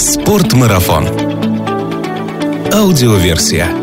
Спортмарафон. Аудиоверсия.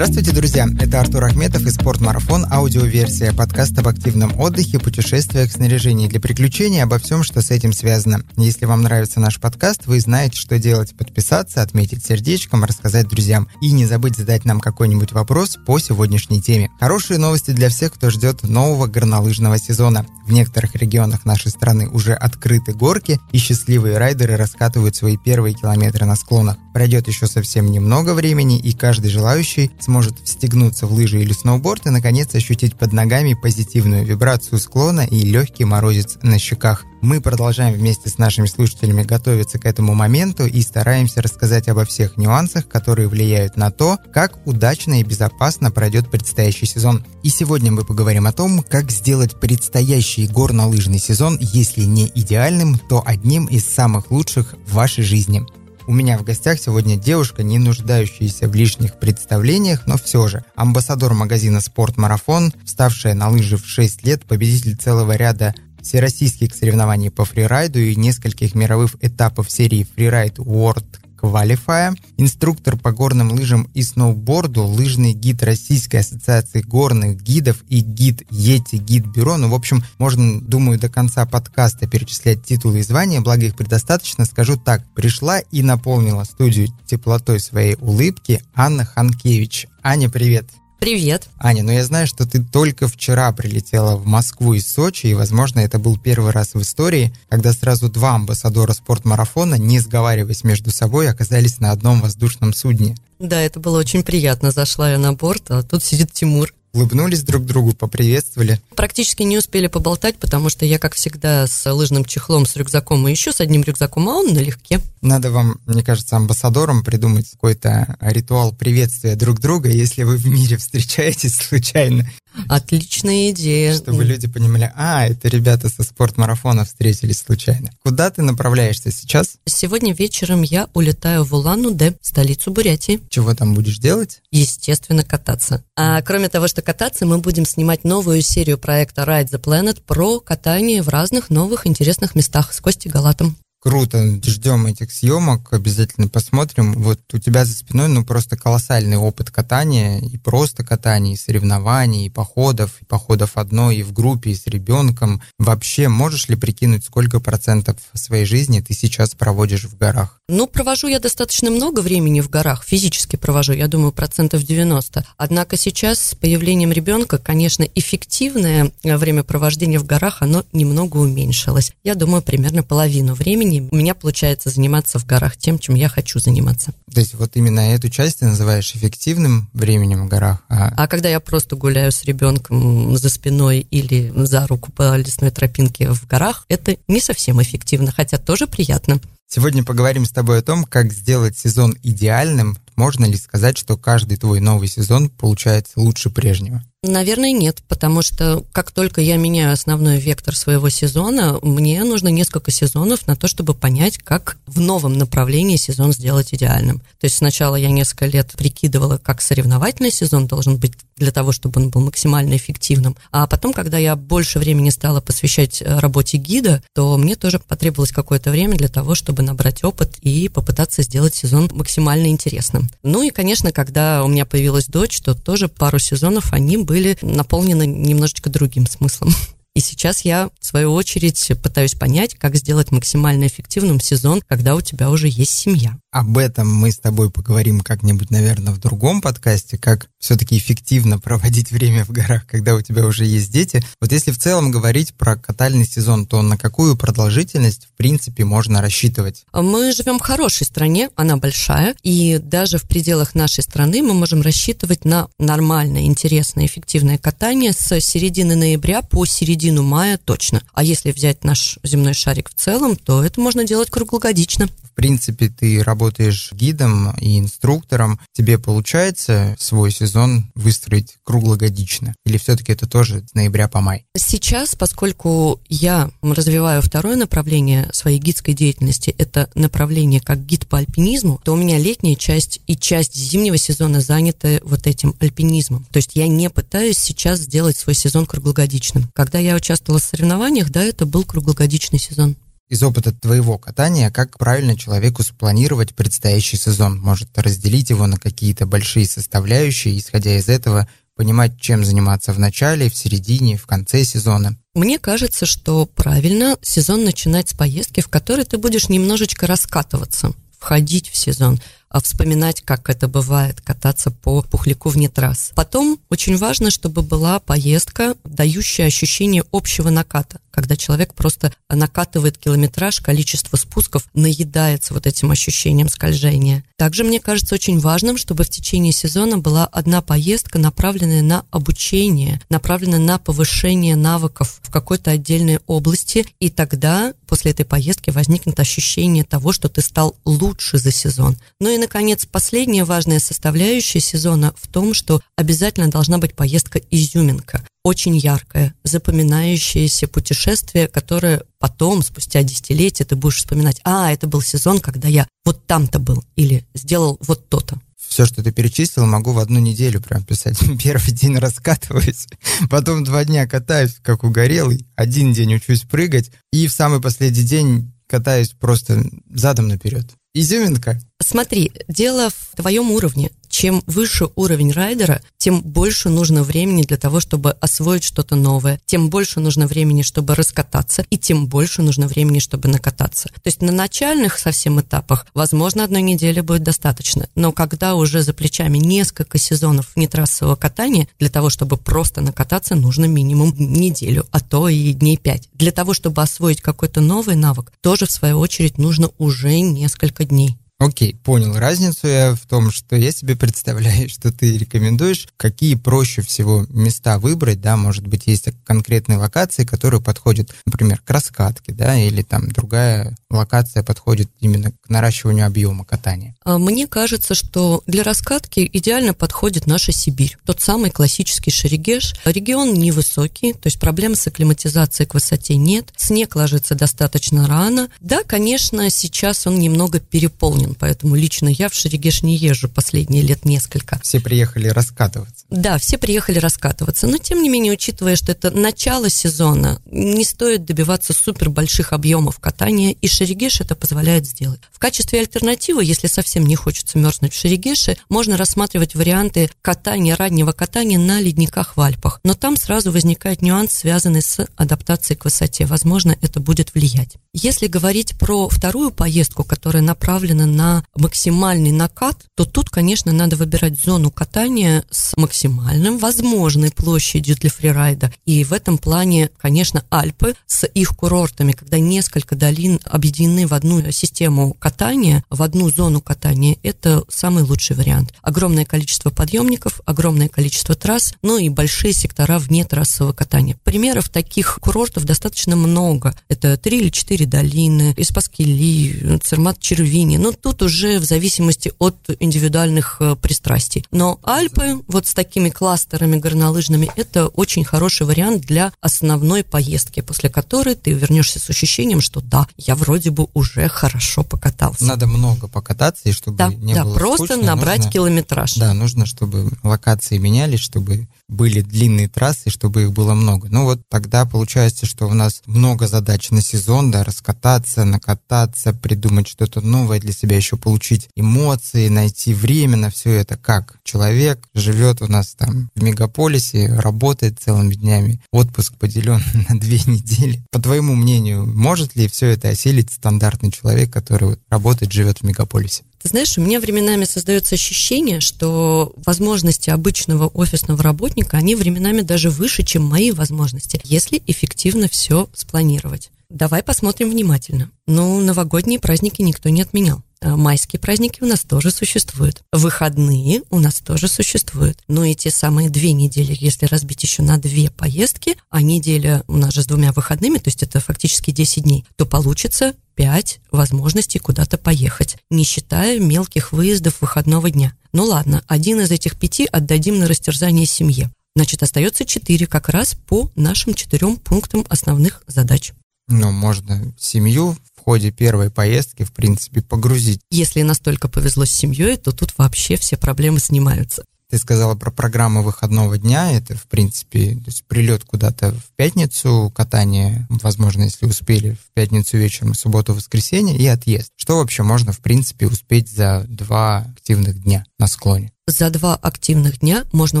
Здравствуйте, друзья! Это Артур Ахметов и «Спортмарафон» аудиоверсия подкаста об активном отдыхе, путешествиях, снаряжении для приключений, обо всем, что с этим связано. Если вам нравится наш подкаст, вы знаете, что делать. Подписаться, отметить сердечком, рассказать друзьям. И не забыть задать нам какой-нибудь вопрос по сегодняшней теме. Хорошие новости для всех, кто ждет нового горнолыжного сезона. В некоторых регионах нашей страны уже открыты горки, и счастливые райдеры раскатывают свои первые километры на склонах. Пройдет еще совсем немного времени, и каждый желающий сможет встегнуться в лыжи или сноуборд и, наконец, ощутить под ногами позитивную вибрацию склона и легкий морозец на щеках. Мы продолжаем вместе с нашими слушателями готовиться к этому моменту и стараемся рассказать обо всех нюансах, которые влияют на то, как удачно и безопасно пройдет предстоящий сезон. И сегодня мы поговорим о том, как сделать предстоящий горнолыжный сезон, если не идеальным, то одним из самых лучших в вашей жизни. У меня в гостях сегодня девушка, не нуждающаяся в лишних представлениях, но все же. Амбассадор магазина «Спорт Марафон», вставшая на лыжи в 6 лет, победитель целого ряда всероссийских соревнований по фрирайду и нескольких мировых этапов серии Freeride World Qualify, инструктор по горным лыжам и сноуборду, лыжный гид Российской ассоциации горных гидов и гид Ети Гид Бюро. Ну, в общем, можно, думаю, до конца подкаста перечислять титулы и звания, благо их предостаточно. Скажу так, пришла и наполнила студию теплотой своей улыбки Анна Ханкевич. Аня, привет! Привет. Аня, ну я знаю, что ты только вчера прилетела в Москву из Сочи, и, возможно, это был первый раз в истории, когда сразу два амбассадора спортмарафона, не сговариваясь между собой, оказались на одном воздушном судне. Да, это было очень приятно. Зашла я на борт, а тут сидит Тимур улыбнулись друг другу, поприветствовали. Практически не успели поболтать, потому что я, как всегда, с лыжным чехлом, с рюкзаком и еще с одним рюкзаком, а он налегке. Надо вам, мне кажется, амбассадором придумать какой-то ритуал приветствия друг друга, если вы в мире встречаетесь случайно. Отличная идея. Чтобы люди понимали, а, это ребята со спортмарафона встретились случайно. Куда ты направляешься сейчас? Сегодня вечером я улетаю в Улан-Удэ, столицу Бурятии. Чего там будешь делать? Естественно, кататься. А кроме того, что кататься, мы будем снимать новую серию проекта Ride the Planet про катание в разных новых интересных местах с Костей Галатом. Круто, ждем этих съемок, обязательно посмотрим. Вот у тебя за спиной, ну, просто колоссальный опыт катания, и просто катания, и соревнований, и походов, и походов одной, и в группе, и с ребенком. Вообще, можешь ли прикинуть, сколько процентов своей жизни ты сейчас проводишь в горах? Ну, провожу я достаточно много времени в горах, физически провожу, я думаю, процентов 90. Однако сейчас с появлением ребенка, конечно, эффективное времяпровождение в горах, оно немного уменьшилось. Я думаю, примерно половину времени времени у меня получается заниматься в горах тем, чем я хочу заниматься. То есть вот именно эту часть ты называешь эффективным временем в горах? А, а когда я просто гуляю с ребенком за спиной или за руку по лесной тропинке в горах, это не совсем эффективно, хотя тоже приятно. Сегодня поговорим с тобой о том, как сделать сезон идеальным. Можно ли сказать, что каждый твой новый сезон получается лучше прежнего? Наверное, нет, потому что как только я меняю основной вектор своего сезона, мне нужно несколько сезонов на то, чтобы понять, как в новом направлении сезон сделать идеальным. То есть сначала я несколько лет прикидывала, как соревновательный сезон должен быть для того, чтобы он был максимально эффективным. А потом, когда я больше времени стала посвящать э, работе гида, то мне тоже потребовалось какое-то время для того, чтобы набрать опыт и попытаться сделать сезон максимально интересным. Ну и, конечно, когда у меня появилась дочь, то тоже пару сезонов они были наполнены немножечко другим смыслом. И сейчас я, в свою очередь, пытаюсь понять, как сделать максимально эффективным сезон, когда у тебя уже есть семья. Об этом мы с тобой поговорим как-нибудь, наверное, в другом подкасте, как все-таки эффективно проводить время в горах, когда у тебя уже есть дети. Вот если в целом говорить про катальный сезон, то на какую продолжительность, в принципе, можно рассчитывать? Мы живем в хорошей стране, она большая, и даже в пределах нашей страны мы можем рассчитывать на нормальное, интересное, эффективное катание с середины ноября по середину мая точно. А если взять наш земной шарик в целом, то это можно делать круглогодично. В принципе, ты работаешь работаешь гидом и инструктором, тебе получается свой сезон выстроить круглогодично? Или все-таки это тоже с ноября по май? Сейчас, поскольку я развиваю второе направление своей гидской деятельности, это направление как гид по альпинизму, то у меня летняя часть и часть зимнего сезона заняты вот этим альпинизмом. То есть я не пытаюсь сейчас сделать свой сезон круглогодичным. Когда я участвовала в соревнованиях, да, это был круглогодичный сезон из опыта твоего катания, как правильно человеку спланировать предстоящий сезон? Может, разделить его на какие-то большие составляющие, исходя из этого понимать, чем заниматься в начале, в середине, в конце сезона? Мне кажется, что правильно сезон начинать с поездки, в которой ты будешь немножечко раскатываться, входить в сезон вспоминать, как это бывает, кататься по пухляку вне трасс. Потом очень важно, чтобы была поездка, дающая ощущение общего наката, когда человек просто накатывает километраж, количество спусков наедается вот этим ощущением скольжения. Также мне кажется очень важным, чтобы в течение сезона была одна поездка, направленная на обучение, направленная на повышение навыков в какой-то отдельной области, и тогда после этой поездки возникнет ощущение того, что ты стал лучше за сезон. Ну и наконец, последняя важная составляющая сезона в том, что обязательно должна быть поездка-изюминка. Очень яркое, запоминающееся путешествие, которое потом, спустя десятилетия, ты будешь вспоминать, а, это был сезон, когда я вот там-то был, или сделал вот то-то все, что ты перечислил, могу в одну неделю прям писать. Первый день раскатываюсь, потом два дня катаюсь, как угорелый, один день учусь прыгать, и в самый последний день катаюсь просто задом наперед. Изюминка. Смотри, дело в твоем уровне чем выше уровень райдера, тем больше нужно времени для того, чтобы освоить что-то новое, тем больше нужно времени, чтобы раскататься, и тем больше нужно времени, чтобы накататься. То есть на начальных совсем этапах, возможно, одной недели будет достаточно, но когда уже за плечами несколько сезонов нетрассового катания, для того, чтобы просто накататься, нужно минимум неделю, а то и дней пять. Для того, чтобы освоить какой-то новый навык, тоже, в свою очередь, нужно уже несколько дней. Окей, понял. Разницу я в том, что я себе представляю, что ты рекомендуешь, какие проще всего места выбрать, да, может быть, есть конкретные локации, которые подходят, например, к раскатке, да, или там другая локация подходит именно к наращиванию объема катания. А мне кажется, что для раскатки идеально подходит наша Сибирь, тот самый классический Шерегеш. Регион невысокий, то есть проблем с акклиматизацией к высоте нет, снег ложится достаточно рано. Да, конечно, сейчас он немного переполнен сезон, поэтому лично я в Шерегеш не езжу последние лет несколько. Все приехали раскатываться. Да, все приехали раскатываться, но тем не менее, учитывая, что это начало сезона, не стоит добиваться супер больших объемов катания, и Шерегеш это позволяет сделать. В качестве альтернативы, если совсем не хочется мерзнуть в Шерегеше, можно рассматривать варианты катания, раннего катания на ледниках в Альпах, но там сразу возникает нюанс, связанный с адаптацией к высоте. Возможно, это будет влиять. Если говорить про вторую поездку, которая направлена на на максимальный накат, то тут, конечно, надо выбирать зону катания с максимальным возможной площадью для фрирайда. И в этом плане, конечно, Альпы с их курортами, когда несколько долин объединены в одну систему катания, в одну зону катания, это самый лучший вариант. Огромное количество подъемников, огромное количество трасс, ну и большие сектора вне трассового катания. Примеров таких курортов достаточно много. Это три или четыре долины, Испаскили, Цермат Червини. Ну, тут тут уже в зависимости от индивидуальных э, пристрастий. Но Альпы вот с такими кластерами горнолыжными это очень хороший вариант для основной поездки, после которой ты вернешься с ощущением, что да, я вроде бы уже хорошо покатался. Надо много покататься, и чтобы да, не да, было просто скучно, набрать нужно, километраж. Да, нужно, чтобы локации менялись, чтобы были длинные трассы, чтобы их было много. Ну вот тогда получается, что у нас много задач на сезон, да, раскататься, накататься, придумать что-то новое для себя, еще получить эмоции, найти время на все это. Как человек живет у нас там в мегаполисе, работает целыми днями, отпуск поделен на две недели. По твоему мнению, может ли все это осилить стандартный человек, который работает, живет в мегаполисе? Ты знаешь, у меня временами создается ощущение, что возможности обычного офисного работника, они временами даже выше, чем мои возможности, если эффективно все спланировать. Давай посмотрим внимательно. Ну, новогодние праздники никто не отменял. А майские праздники у нас тоже существуют. Выходные у нас тоже существуют. Но эти самые две недели, если разбить еще на две поездки, а неделя у нас же с двумя выходными, то есть это фактически 10 дней, то получится 5 возможностей куда-то поехать, не считая мелких выездов выходного дня. Ну ладно, один из этих пяти отдадим на растерзание семье. Значит, остается четыре как раз по нашим четырем пунктам основных задач. Ну, можно семью в ходе первой поездки, в принципе, погрузить. Если настолько повезло с семьей, то тут вообще все проблемы снимаются. Ты сказала про программу выходного дня. Это, в принципе, то есть прилет куда-то в пятницу, катание, возможно, если успели, в пятницу вечером, субботу, воскресенье и отъезд. Что вообще можно, в принципе, успеть за два активных дня на склоне? За два активных дня можно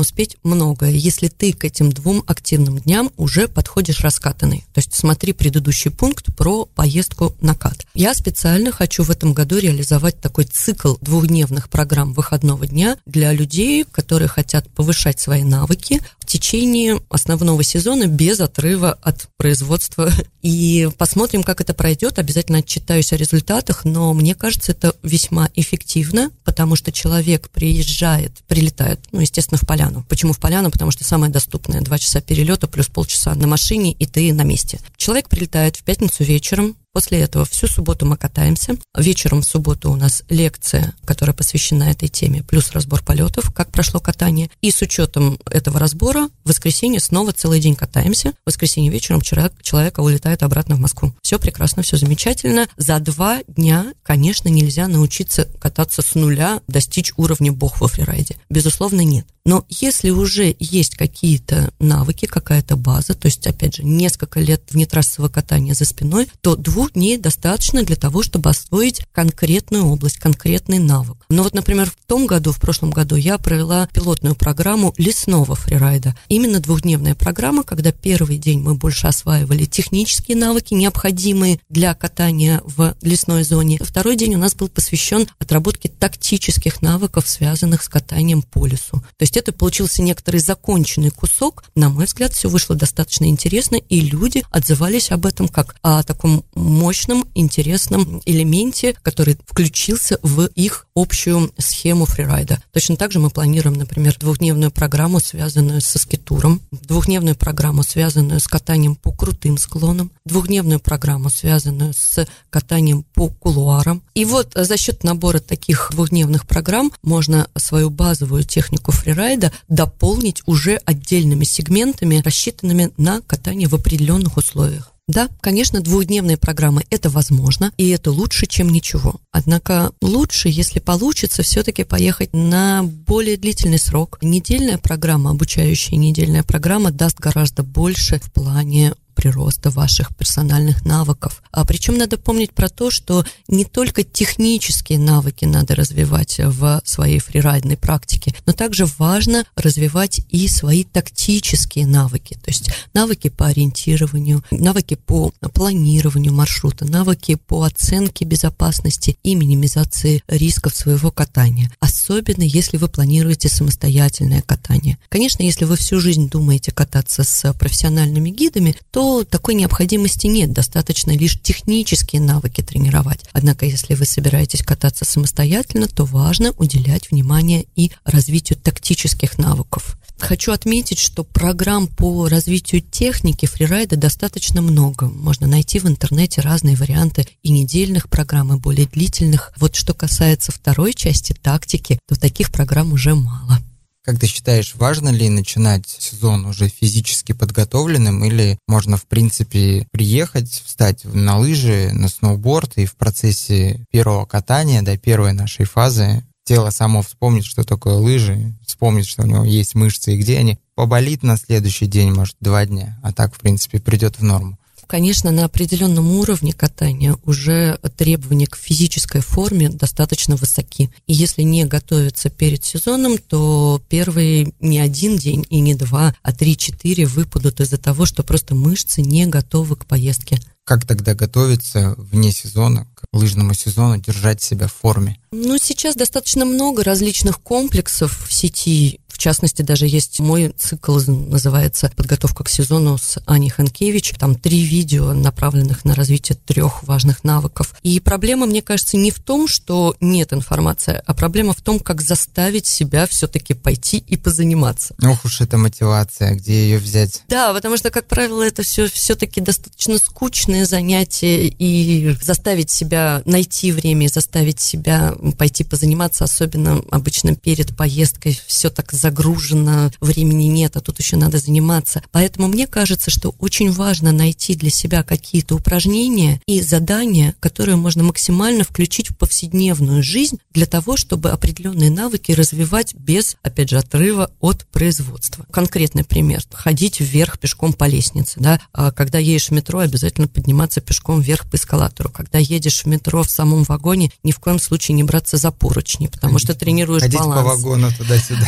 успеть многое, если ты к этим двум активным дням уже подходишь раскатанный. То есть смотри предыдущий пункт про поездку на кат. Я специально хочу в этом году реализовать такой цикл двухдневных программ выходного дня для людей, которые хотят повышать свои навыки в течение основного сезона без отрыва от производства. И посмотрим, как это пройдет. Обязательно отчитаюсь о результатах, но мне кажется, это весьма эффективно, потому что человек приезжает прилетает, прилетает, ну, естественно, в Поляну. Почему в Поляну? Потому что самое доступное. Два часа перелета плюс полчаса на машине, и ты на месте. Человек прилетает в пятницу вечером, После этого всю субботу мы катаемся. Вечером в субботу у нас лекция, которая посвящена этой теме, плюс разбор полетов, как прошло катание. И с учетом этого разбора в воскресенье снова целый день катаемся. В воскресенье вечером человек, человека улетает обратно в Москву. Все прекрасно, все замечательно. За два дня, конечно, нельзя научиться кататься с нуля, достичь уровня бог во фрирайде. Безусловно, нет. Но если уже есть какие-то навыки, какая-то база, то есть, опять же, несколько лет внетрассового катания за спиной, то двух дней достаточно для того, чтобы освоить конкретную область, конкретный навык. Но вот, например, в том году, в прошлом году я провела пилотную программу лесного фрирайда. Именно двухдневная программа, когда первый день мы больше осваивали технические навыки, необходимые для катания в лесной зоне. Второй день у нас был посвящен отработке тактических навыков, связанных с катанием по лесу. То есть это получился некоторый законченный кусок. На мой взгляд, все вышло достаточно интересно, и люди отзывались об этом как о таком мощном, интересном элементе, который включился в их общую схему фрирайда. Точно так же мы планируем, например, двухдневную программу, связанную со скитуром, двухдневную программу, связанную с катанием по крутым склонам, двухдневную программу, связанную с катанием по кулуарам. И вот за счет набора таких двухдневных программ можно свою базовую технику фрирайда фрирайда дополнить уже отдельными сегментами, рассчитанными на катание в определенных условиях. Да, конечно, двухдневные программы – это возможно, и это лучше, чем ничего. Однако лучше, если получится, все-таки поехать на более длительный срок. Недельная программа, обучающая недельная программа даст гораздо больше в плане прироста ваших персональных навыков. А причем надо помнить про то, что не только технические навыки надо развивать в своей фрирайдной практике, но также важно развивать и свои тактические навыки, то есть навыки по ориентированию, навыки по планированию маршрута, навыки по оценке безопасности и минимизации рисков своего катания, особенно если вы планируете самостоятельное катание. Конечно, если вы всю жизнь думаете кататься с профессиональными гидами, то такой необходимости нет, достаточно лишь технические навыки тренировать. Однако, если вы собираетесь кататься самостоятельно, то важно уделять внимание и развитию тактических навыков. Хочу отметить, что программ по развитию техники фрирайда достаточно много. Можно найти в интернете разные варианты и недельных программ, и более длительных. Вот что касается второй части тактики, то таких программ уже мало. Как ты считаешь, важно ли начинать сезон уже физически подготовленным или можно, в принципе, приехать, встать на лыжи, на сноуборд и в процессе первого катания, до первой нашей фазы тело само вспомнит, что такое лыжи, вспомнит, что у него есть мышцы и где они, поболит на следующий день, может, два дня, а так, в принципе, придет в норму конечно, на определенном уровне катания уже требования к физической форме достаточно высоки. И если не готовиться перед сезоном, то первые не один день и не два, а три-четыре выпадут из-за того, что просто мышцы не готовы к поездке. Как тогда готовиться вне сезона, к лыжному сезону, держать себя в форме? Ну, сейчас достаточно много различных комплексов в сети частности, даже есть мой цикл, называется «Подготовка к сезону» с Аней Ханкевич. Там три видео, направленных на развитие трех важных навыков. И проблема, мне кажется, не в том, что нет информации, а проблема в том, как заставить себя все-таки пойти и позаниматься. Ох уж эта мотивация, где ее взять? Да, потому что, как правило, это все все-таки достаточно скучное занятие, и заставить себя найти время, заставить себя пойти позаниматься, особенно обычно перед поездкой, все так загружено, времени нет, а тут еще надо заниматься. Поэтому мне кажется, что очень важно найти для себя какие-то упражнения и задания, которые можно максимально включить в повседневную жизнь для того, чтобы определенные навыки развивать без, опять же, отрыва от производства. Конкретный пример. Ходить вверх пешком по лестнице. Да? А когда едешь в метро, обязательно подниматься пешком вверх по эскалатору. Когда едешь в метро в самом вагоне, ни в коем случае не браться за поручни, потому ходить, что тренируешь ходить баланс. по вагону туда-сюда.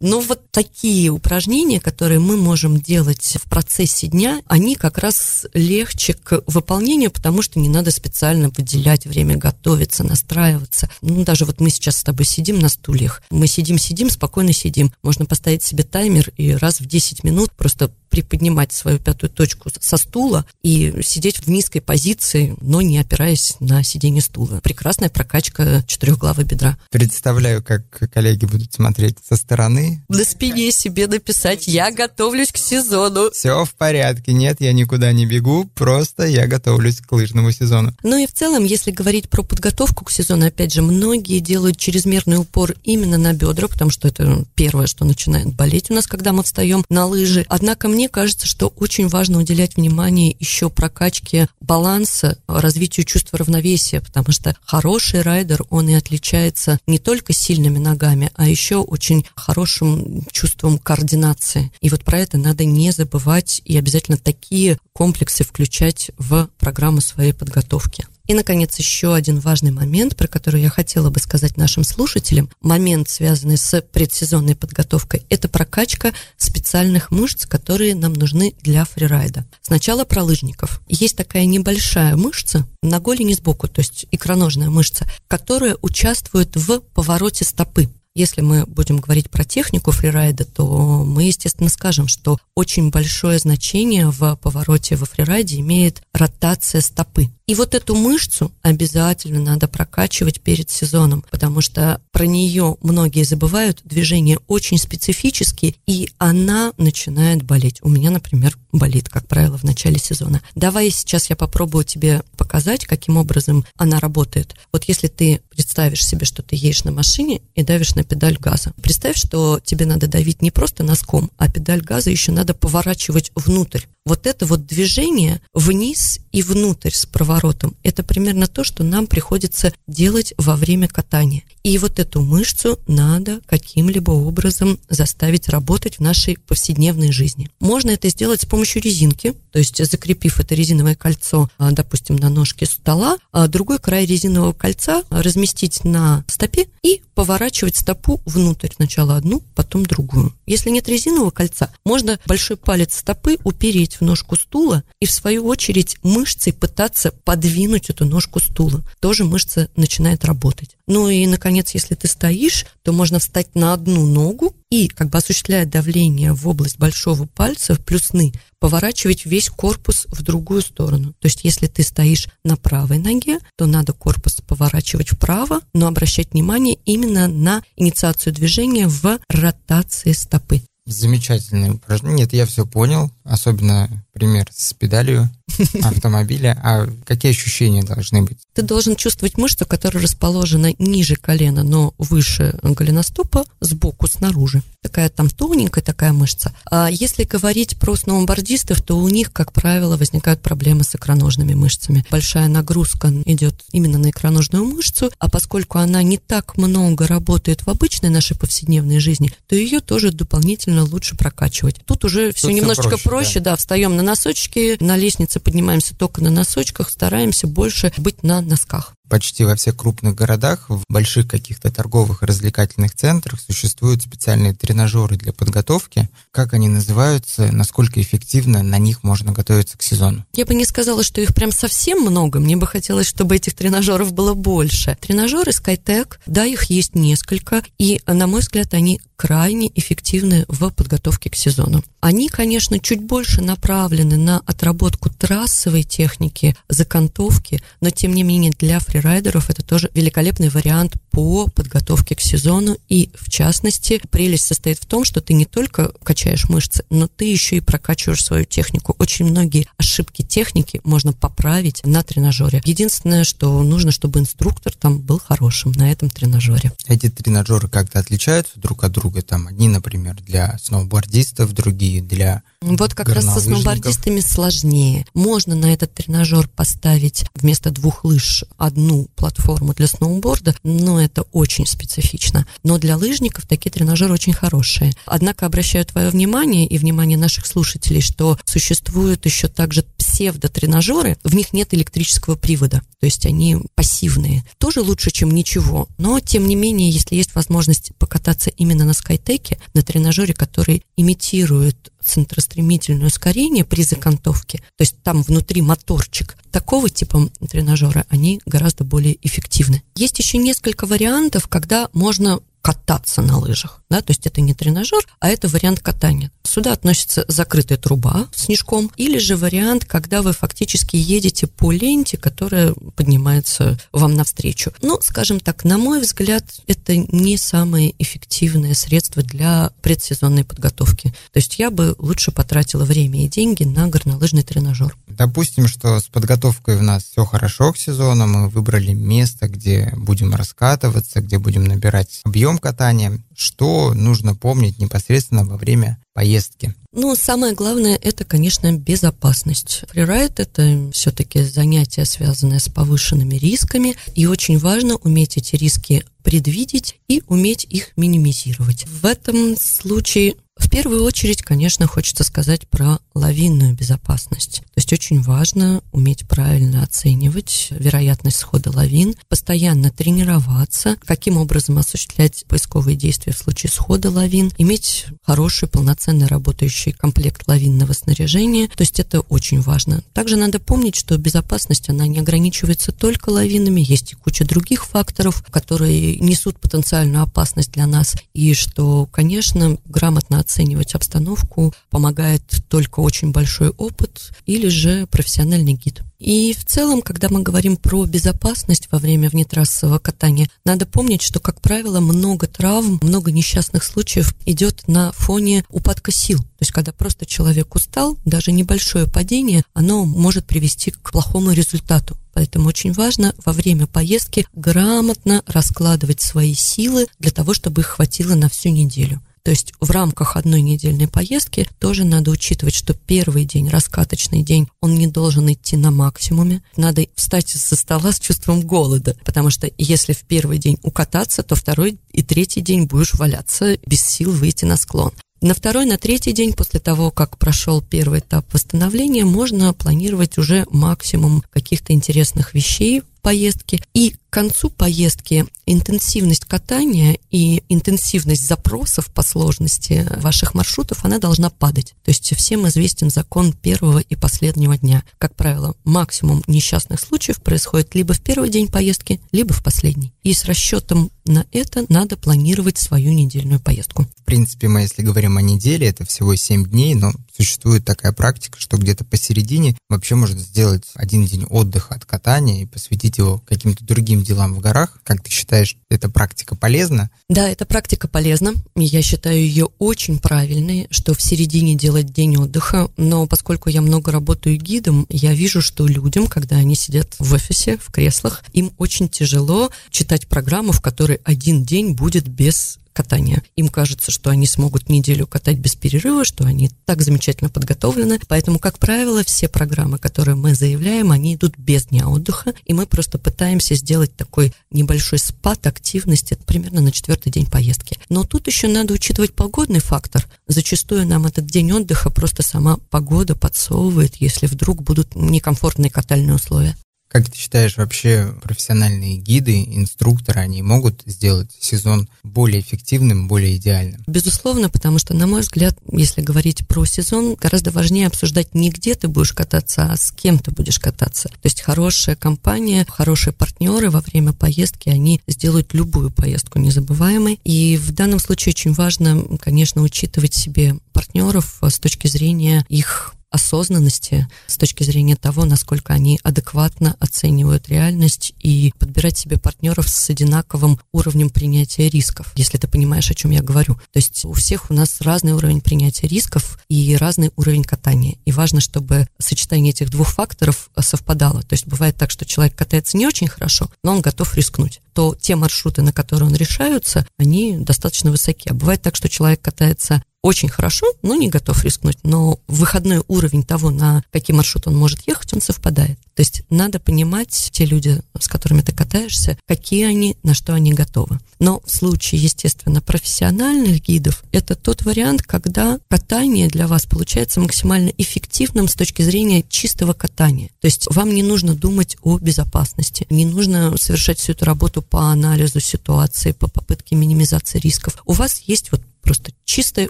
Но вот такие упражнения, которые мы можем делать в процессе дня, они как раз легче к выполнению, потому что не надо специально выделять время готовиться, настраиваться. Ну, даже вот мы сейчас с тобой сидим на стульях. Мы сидим-сидим, спокойно сидим. Можно поставить себе таймер и раз в 10 минут просто приподнимать свою пятую точку со стула и сидеть в низкой позиции, но не опираясь на сиденье стула. Прекрасная прокачка четырехглавы бедра. Представляю, как коллеги будут смотреть со стороны. На спине себе написать «Я готовлюсь к сезону». Все в порядке, нет, я никуда не бегу, просто я готовлюсь к лыжному сезону. Ну и в целом, если говорить про подготовку к сезону, опять же, многие делают чрезмерный упор именно на бедра, потому что это первое, что начинает болеть у нас, когда мы встаем на лыжи. Однако мне мне кажется, что очень важно уделять внимание еще прокачке баланса, развитию чувства равновесия, потому что хороший райдер, он и отличается не только сильными ногами, а еще очень хорошим чувством координации. И вот про это надо не забывать и обязательно такие комплексы включать в программу своей подготовки. И, наконец, еще один важный момент, про который я хотела бы сказать нашим слушателям. Момент, связанный с предсезонной подготовкой, это прокачка специальных мышц, которые нам нужны для фрирайда. Сначала про лыжников. Есть такая небольшая мышца на голени сбоку, то есть икроножная мышца, которая участвует в повороте стопы. Если мы будем говорить про технику фрирайда, то мы, естественно, скажем, что очень большое значение в повороте во фрирайде имеет ротация стопы. И вот эту мышцу обязательно надо прокачивать перед сезоном, потому что про нее многие забывают. Движения очень специфические, и она начинает болеть. У меня, например, болит, как правило, в начале сезона. Давай сейчас я попробую тебе показать, каким образом она работает. Вот если ты представишь себе, что ты едешь на машине и давишь на педаль газа. Представь, что тебе надо давить не просто носком, а педаль газа еще надо поворачивать внутрь вот это вот движение вниз и внутрь с проворотом, это примерно то, что нам приходится делать во время катания. И вот эту мышцу надо каким-либо образом заставить работать в нашей повседневной жизни. Можно это сделать с помощью резинки, то есть закрепив это резиновое кольцо, а, допустим, на ножке стола, а другой край резинового кольца разместить на стопе и поворачивать стопу внутрь. Сначала одну, потом другую. Если нет резинового кольца, можно большой палец стопы упереть в ножку стула и, в свою очередь, мышцей пытаться подвинуть эту ножку стула. Тоже мышца начинает работать. Ну и, наконец, если ты стоишь, то можно встать на одну ногу и, как бы осуществляя давление в область большого пальца, плюсны, поворачивать весь корпус в другую сторону. То есть, если ты стоишь на правой ноге, то надо корпус поворачивать вправо, но обращать внимание именно на инициацию движения в ротации стопы. Замечательное упражнение. Нет, я все понял. Особенно пример с педалью автомобиля. А какие ощущения должны быть? Ты должен чувствовать мышцу, которая расположена ниже колена, но выше голеностопа, сбоку, снаружи. Такая там тоненькая такая мышца. А если говорить про сноубордистов, то у них, как правило, возникают проблемы с икроножными мышцами. Большая нагрузка идет именно на икроножную мышцу, а поскольку она не так много работает в обычной нашей повседневной жизни, то ее тоже дополнительно лучше прокачивать. Тут уже все Тут немножечко проще, проще да. да, встаем на носочки, на лестнице поднимаемся только на носочках, стараемся больше быть на носках. Почти во всех крупных городах, в больших каких-то торговых и развлекательных центрах существуют специальные тренажеры для подготовки. Как они называются, насколько эффективно на них можно готовиться к сезону? Я бы не сказала, что их прям совсем много. Мне бы хотелось, чтобы этих тренажеров было больше. Тренажеры SkyTech, да, их есть несколько, и, на мой взгляд, они крайне эффективны в подготовке к сезону. Они, конечно, чуть больше направлены на отработку трассовой техники, закантовки, но, тем не менее, для фрирайдеров это тоже великолепный вариант по подготовке к сезону. И, в частности, прелесть состоит в том, что ты не только качаешь мышцы, но ты еще и прокачиваешь свою технику. Очень многие ошибки техники можно поправить на тренажере. Единственное, что нужно, чтобы инструктор там был хорошим на этом тренажере. Эти тренажеры как-то отличаются друг от друга? Там одни, например, для сноубордистов, другие для Вот как раз со сноубордистами сложнее. Можно на этот тренажер поставить вместо двух лыж одну платформу для сноуборда, но это очень специфично. Но для лыжников такие тренажеры очень хорошие. Однако обращаю твое внимание и внимание наших слушателей, что существуют еще также псевдотренажеры, в них нет электрического привода, то есть они пассивные. Тоже лучше, чем ничего, но тем не менее, если есть возможность покататься именно на скайтеке, на тренажере, который имитирует центростремительное ускорение при закантовке, то есть там внутри моторчик, такого типа тренажера, они гораздо более эффективны. Есть еще несколько вариантов, когда можно кататься на лыжах, да, то есть это не тренажер, а это вариант катания. Сюда относится закрытая труба снежком, или же вариант, когда вы фактически едете по ленте, которая поднимается вам навстречу. Ну, скажем так, на мой взгляд, это не самое эффективное средство для предсезонной подготовки. То есть я бы лучше потратила время и деньги на горнолыжный тренажер. Допустим, что с подготовкой у нас все хорошо к сезону, мы выбрали место, где будем раскатываться, где будем набирать объем катания. Что нужно помнить непосредственно во время поездки? Ну, самое главное, это, конечно, безопасность. Фрирайд – это все-таки занятие, связанное с повышенными рисками, и очень важно уметь эти риски предвидеть и уметь их минимизировать. В этом случае в первую очередь, конечно, хочется сказать про лавинную безопасность. То есть очень важно уметь правильно оценивать вероятность схода лавин, постоянно тренироваться, каким образом осуществлять поисковые действия в случае схода лавин, иметь хороший, полноценно работающий комплект лавинного снаряжения. То есть это очень важно. Также надо помнить, что безопасность, она не ограничивается только лавинами, есть и куча других факторов, которые несут потенциальную опасность для нас, и что, конечно, грамотно оценивать обстановку помогает только очень большой опыт или же профессиональный гид. И в целом, когда мы говорим про безопасность во время внетрассового катания, надо помнить, что, как правило, много травм, много несчастных случаев идет на фоне упадка сил. То есть, когда просто человек устал, даже небольшое падение, оно может привести к плохому результату. Поэтому очень важно во время поездки грамотно раскладывать свои силы для того, чтобы их хватило на всю неделю. То есть в рамках одной недельной поездки тоже надо учитывать, что первый день, раскаточный день, он не должен идти на максимуме. Надо встать со стола с чувством голода, потому что если в первый день укататься, то второй и третий день будешь валяться без сил выйти на склон. На второй, на третий день после того, как прошел первый этап восстановления, можно планировать уже максимум каких-то интересных вещей в поездке. И к концу поездки интенсивность катания и интенсивность запросов по сложности ваших маршрутов, она должна падать. То есть всем известен закон первого и последнего дня. Как правило, максимум несчастных случаев происходит либо в первый день поездки, либо в последний. И с расчетом на это надо планировать свою недельную поездку. В принципе, мы если говорим о неделе, это всего 7 дней, но существует такая практика, что где-то посередине вообще можно сделать один день отдыха от катания и посвятить его каким-то другим другим делам в горах. Как ты считаешь, эта практика полезна? Да, эта практика полезна. Я считаю ее очень правильной, что в середине делать день отдыха. Но поскольку я много работаю гидом, я вижу, что людям, когда они сидят в офисе, в креслах, им очень тяжело читать программу, в которой один день будет без катания. Им кажется, что они смогут неделю катать без перерыва, что они так замечательно подготовлены. Поэтому, как правило, все программы, которые мы заявляем, они идут без дня отдыха, и мы просто пытаемся сделать такой небольшой спад активности примерно на четвертый день поездки. Но тут еще надо учитывать погодный фактор. Зачастую нам этот день отдыха просто сама погода подсовывает, если вдруг будут некомфортные катальные условия. Как ты считаешь, вообще профессиональные гиды, инструкторы, они могут сделать сезон более эффективным, более идеальным? Безусловно, потому что, на мой взгляд, если говорить про сезон, гораздо важнее обсуждать не где ты будешь кататься, а с кем ты будешь кататься. То есть хорошая компания, хорошие партнеры во время поездки, они сделают любую поездку незабываемой. И в данном случае очень важно, конечно, учитывать себе партнеров с точки зрения их осознанности с точки зрения того, насколько они адекватно оценивают реальность и подбирать себе партнеров с одинаковым уровнем принятия рисков, если ты понимаешь, о чем я говорю. То есть у всех у нас разный уровень принятия рисков и разный уровень катания. И важно, чтобы сочетание этих двух факторов совпадало. То есть бывает так, что человек катается не очень хорошо, но он готов рискнуть. То те маршруты, на которые он решаются, они достаточно высоки. А бывает так, что человек катается очень хорошо, но не готов рискнуть. Но выходной уровень того, на какой маршрут он может ехать, он совпадает. То есть надо понимать, те люди, с которыми ты катаешься, какие они, на что они готовы. Но в случае, естественно, профессиональных гидов, это тот вариант, когда катание для вас получается максимально эффективным с точки зрения чистого катания. То есть вам не нужно думать о безопасности, не нужно совершать всю эту работу по анализу ситуации, по попытке минимизации рисков. У вас есть вот просто чистое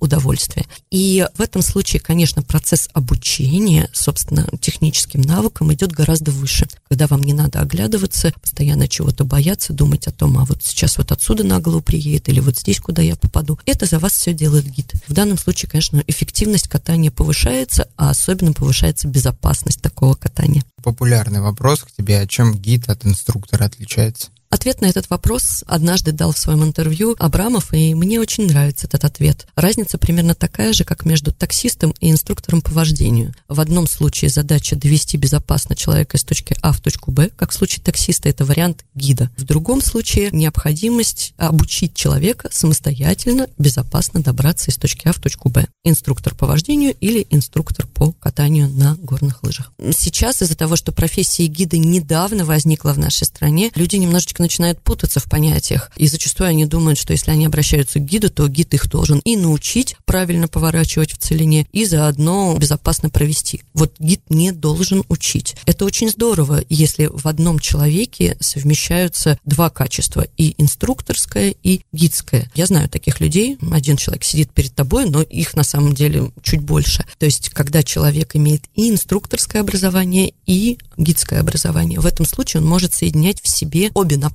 удовольствие. И в этом случае, конечно, процесс обучения, собственно, техническим навыкам идет гораздо выше, когда вам не надо оглядываться, постоянно чего-то бояться, думать о том, а вот сейчас вот отсюда на голову приедет или вот здесь, куда я попаду. Это за вас все делает гид. В данном случае, конечно, эффективность катания повышается, а особенно повышается безопасность такого катания. Популярный вопрос к тебе, о чем гид от инструктора отличается? Ответ на этот вопрос однажды дал в своем интервью Абрамов, и мне очень нравится этот ответ. Разница примерно такая же, как между таксистом и инструктором по вождению. В одном случае задача довести безопасно человека из точки А в точку Б, как в случае таксиста это вариант гида. В другом случае необходимость обучить человека самостоятельно безопасно добраться из точки А в точку Б. Инструктор по вождению или инструктор по катанию на горных лыжах. Сейчас из-за того, что профессия гида недавно возникла в нашей стране, люди немножечко начинают путаться в понятиях. И зачастую они думают, что если они обращаются к гиду, то гид их должен и научить правильно поворачивать в целине, и заодно безопасно провести. Вот гид не должен учить. Это очень здорово, если в одном человеке совмещаются два качества, и инструкторское, и гидское. Я знаю таких людей, один человек сидит перед тобой, но их на самом деле чуть больше. То есть, когда человек имеет и инструкторское образование, и гидское образование, в этом случае он может соединять в себе обе направленности.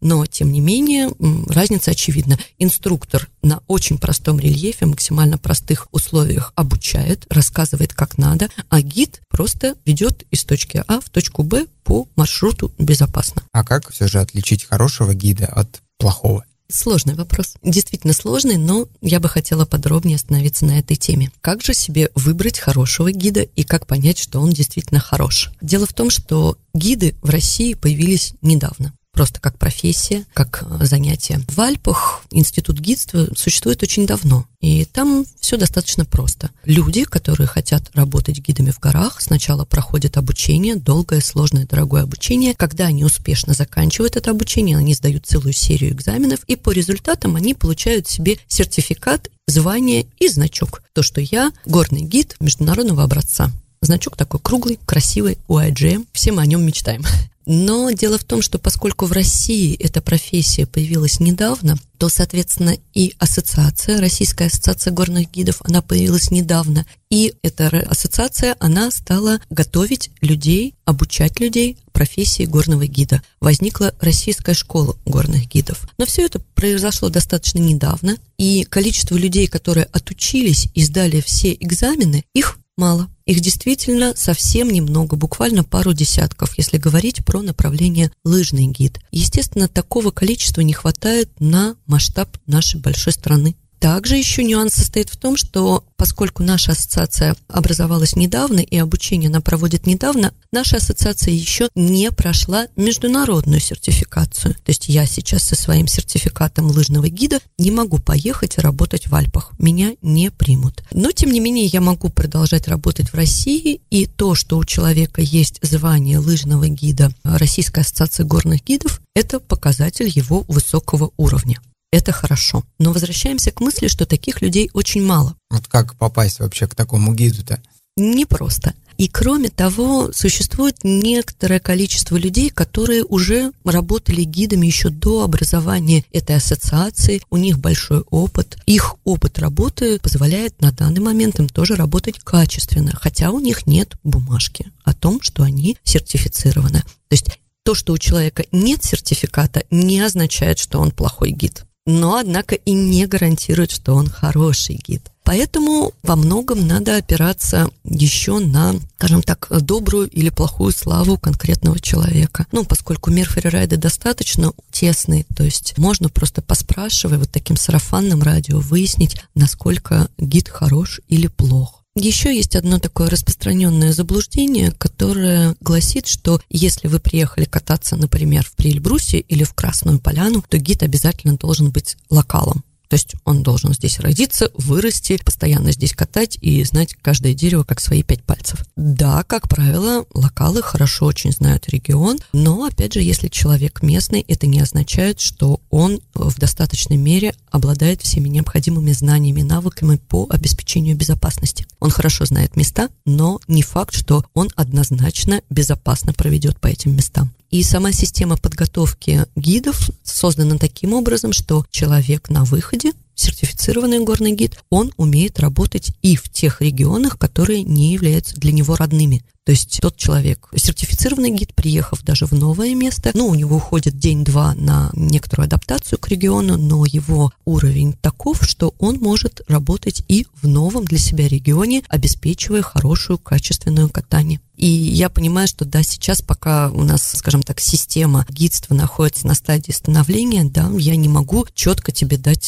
Но, тем не менее, разница очевидна. Инструктор на очень простом рельефе, максимально простых условиях обучает, рассказывает, как надо, а гид просто ведет из точки А в точку Б по маршруту безопасно. А как все же отличить хорошего гида от плохого? Сложный вопрос. Действительно сложный, но я бы хотела подробнее остановиться на этой теме. Как же себе выбрать хорошего гида и как понять, что он действительно хорош? Дело в том, что гиды в России появились недавно просто как профессия, как э, занятие. В Альпах институт гидства существует очень давно, и там все достаточно просто. Люди, которые хотят работать гидами в горах, сначала проходят обучение, долгое, сложное, дорогое обучение. Когда они успешно заканчивают это обучение, они сдают целую серию экзаменов, и по результатам они получают себе сертификат, звание и значок. То, что я горный гид международного образца. Значок такой круглый, красивый, UIGM. Все мы о нем мечтаем. Но дело в том, что поскольку в России эта профессия появилась недавно, то, соответственно, и ассоциация, Российская ассоциация горных гидов, она появилась недавно. И эта ассоциация, она стала готовить людей, обучать людей профессии горного гида. Возникла Российская школа горных гидов. Но все это произошло достаточно недавно, и количество людей, которые отучились и сдали все экзамены, их мало. Их действительно совсем немного, буквально пару десятков, если говорить про направление лыжный гид. Естественно, такого количества не хватает на масштаб нашей большой страны. Также еще нюанс состоит в том, что поскольку наша ассоциация образовалась недавно и обучение она проводит недавно, наша ассоциация еще не прошла международную сертификацию. То есть я сейчас со своим сертификатом лыжного гида не могу поехать работать в Альпах. Меня не примут. Но, тем не менее, я могу продолжать работать в России, и то, что у человека есть звание лыжного гида Российской ассоциации горных гидов, это показатель его высокого уровня это хорошо. Но возвращаемся к мысли, что таких людей очень мало. Вот как попасть вообще к такому гиду-то? Не просто. И кроме того, существует некоторое количество людей, которые уже работали гидами еще до образования этой ассоциации, у них большой опыт. Их опыт работы позволяет на данный момент им тоже работать качественно, хотя у них нет бумажки о том, что они сертифицированы. То есть то, что у человека нет сертификата, не означает, что он плохой гид. Но, однако, и не гарантирует, что он хороший гид. Поэтому во многом надо опираться еще на, скажем так, добрую или плохую славу конкретного человека. Ну, поскольку мир фрирайда достаточно тесный, то есть можно просто поспрашивая вот таким сарафанным радио выяснить, насколько гид хорош или плох. Еще есть одно такое распространенное заблуждение, которое гласит, что если вы приехали кататься, например, в Прильбрусе или в Красную Поляну, то гид обязательно должен быть локалом. То есть он должен здесь родиться, вырасти, постоянно здесь катать и знать каждое дерево как свои пять пальцев. Да, как правило, локалы хорошо очень знают регион, но, опять же, если человек местный, это не означает, что он в достаточной мере обладает всеми необходимыми знаниями навыками по обеспечению безопасности. Он хорошо знает места, но не факт, что он однозначно безопасно проведет по этим местам. И сама система подготовки гидов создана таким образом, что человек на выходе, dire сертифицированный горный гид, он умеет работать и в тех регионах, которые не являются для него родными. То есть тот человек, сертифицированный гид, приехав даже в новое место, ну, у него уходит день-два на некоторую адаптацию к региону, но его уровень таков, что он может работать и в новом для себя регионе, обеспечивая хорошую, качественную катание. И я понимаю, что да, сейчас пока у нас, скажем так, система гидства находится на стадии становления, да, я не могу четко тебе дать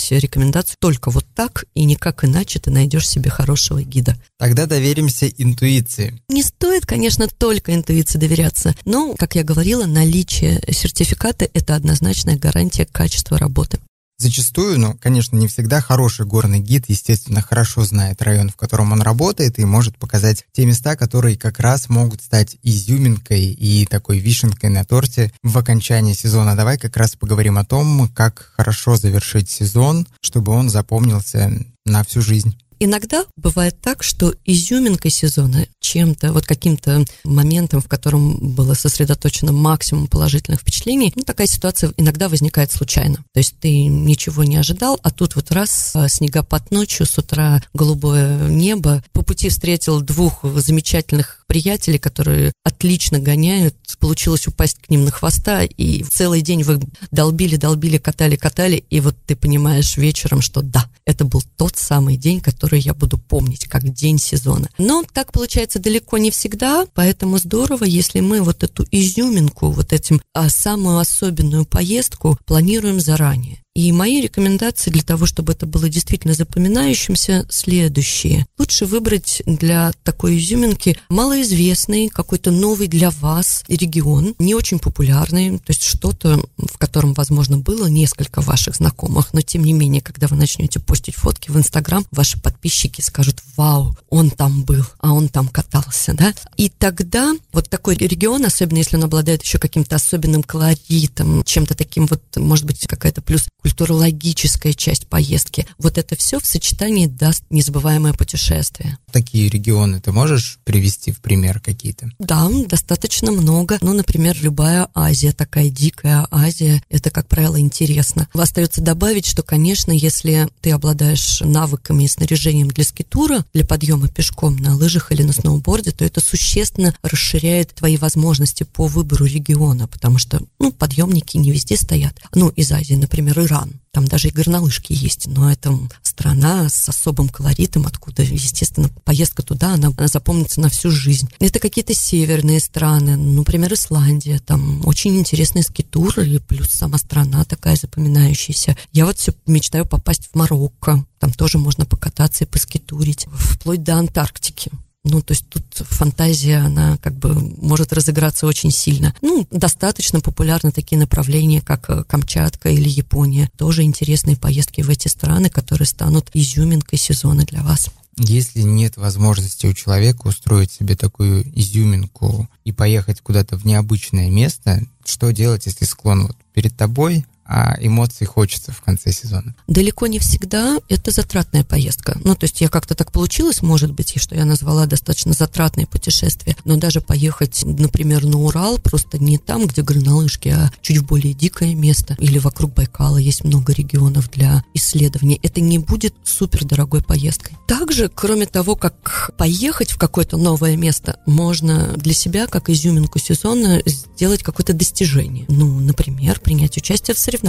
рекомендацию только вот так и никак иначе ты найдешь себе хорошего гида. Тогда доверимся интуиции. Не стоит, конечно, только интуиции доверяться, но, как я говорила, наличие сертификата – это однозначная гарантия качества работы. Зачастую, ну, конечно, не всегда хороший горный гид, естественно, хорошо знает район, в котором он работает, и может показать те места, которые как раз могут стать изюминкой и такой вишенкой на торте в окончании сезона. Давай как раз поговорим о том, как хорошо завершить сезон, чтобы он запомнился на всю жизнь. Иногда бывает так, что изюминкой сезона, чем-то, вот каким-то моментом, в котором было сосредоточено максимум положительных впечатлений, ну, такая ситуация иногда возникает случайно. То есть ты ничего не ожидал, а тут вот раз а, снегопад ночью, с утра голубое небо, по пути встретил двух замечательных приятелей, которые отлично гоняют, получилось упасть к ним на хвоста, и целый день вы долбили, долбили, катали, катали, и вот ты понимаешь вечером, что да, это был тот самый день, который я буду помнить как день сезона. Но так получается далеко не всегда, поэтому здорово, если мы вот эту изюминку, вот этим а, самую особенную поездку планируем заранее. И мои рекомендации для того, чтобы это было действительно запоминающимся, следующие. Лучше выбрать для такой изюминки малоизвестный, какой-то новый для вас регион, не очень популярный, то есть что-то, в котором, возможно, было несколько ваших знакомых, но тем не менее, когда вы начнете постить фотки в Инстаграм, ваши подписчики скажут, вау, он там был, а он там катался, да? И тогда вот такой регион, особенно если он обладает еще каким-то особенным колоритом, чем-то таким вот, может быть, какая-то плюс культурологическая часть поездки. Вот это все в сочетании даст незабываемое путешествие. Такие регионы ты можешь привести в пример какие-то? Да, достаточно много. Ну, например, любая Азия, такая дикая Азия, это, как правило, интересно. Остается добавить, что, конечно, если ты обладаешь навыками и снаряжением для скитура, для подъема пешком на лыжах или на сноуборде, то это существенно расширяет твои возможности по выбору региона, потому что, ну, подъемники не везде стоят. Ну, из Азии, например, Иран. Там даже и горнолыжки есть, но это страна с особым колоритом, откуда, естественно, поездка туда, она, она запомнится на всю жизнь. Это какие-то северные страны, например, Исландия, там очень интересные скитуры, и плюс сама страна такая запоминающаяся. Я вот все мечтаю попасть в Марокко, там тоже можно покататься и поскитурить, вплоть до Антарктики. Ну, то есть тут фантазия, она как бы может разыграться очень сильно. Ну, достаточно популярны такие направления, как э, Камчатка или Япония. Тоже интересные поездки в эти страны, которые станут изюминкой сезона для вас. Если нет возможности у человека устроить себе такую изюминку и поехать куда-то в необычное место, что делать, если склон вот перед тобой эмоций хочется в конце сезона? Далеко не всегда это затратная поездка. Ну, то есть я как-то так получилось, может быть, что я назвала достаточно затратное путешествие, но даже поехать, например, на Урал, просто не там, где горнолыжки, а чуть в более дикое место, или вокруг Байкала есть много регионов для исследований, это не будет супер дорогой поездкой. Также, кроме того, как поехать в какое-то новое место, можно для себя, как изюминку сезона, сделать какое-то достижение. Ну, например, принять участие в соревнованиях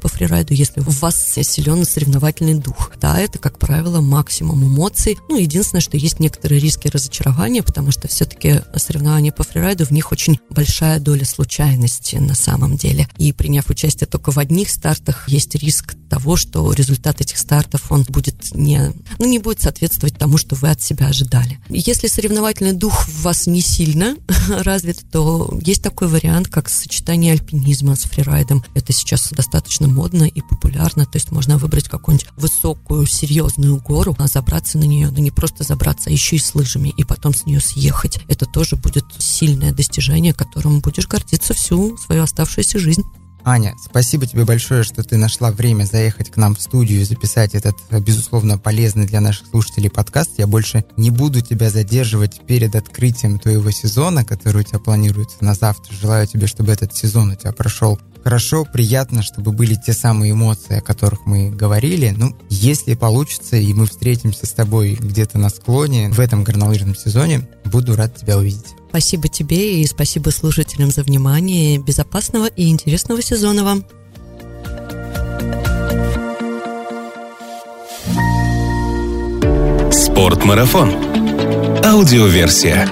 по фрирайду, если у вас силен соревновательный дух. Да, это, как правило, максимум эмоций. Ну, единственное, что есть некоторые риски разочарования, потому что все-таки соревнования по фрирайду, в них очень большая доля случайности на самом деле. И приняв участие только в одних стартах, есть риск того, что результат этих стартов, он будет не, ну, не будет соответствовать тому, что вы от себя ожидали. Если соревновательный дух в вас не сильно развит, то есть такой вариант, как сочетание альпинизма с фрирайдом. Это сейчас достаточно модно и популярно, то есть можно выбрать какую-нибудь высокую, серьезную гору, а забраться на нее, но не просто забраться, а еще и с лыжами, и потом с нее съехать. Это тоже будет сильное достижение, которым будешь гордиться всю свою оставшуюся жизнь. Аня, спасибо тебе большое, что ты нашла время заехать к нам в студию и записать этот, безусловно, полезный для наших слушателей подкаст. Я больше не буду тебя задерживать перед открытием твоего сезона, который у тебя планируется на завтра. Желаю тебе, чтобы этот сезон у тебя прошел хорошо, приятно, чтобы были те самые эмоции, о которых мы говорили. Ну, если получится, и мы встретимся с тобой где-то на склоне в этом горнолыжном сезоне, буду рад тебя увидеть. Спасибо тебе и спасибо слушателям за внимание. Безопасного и интересного сезона вам. Спортмарафон. Аудиоверсия.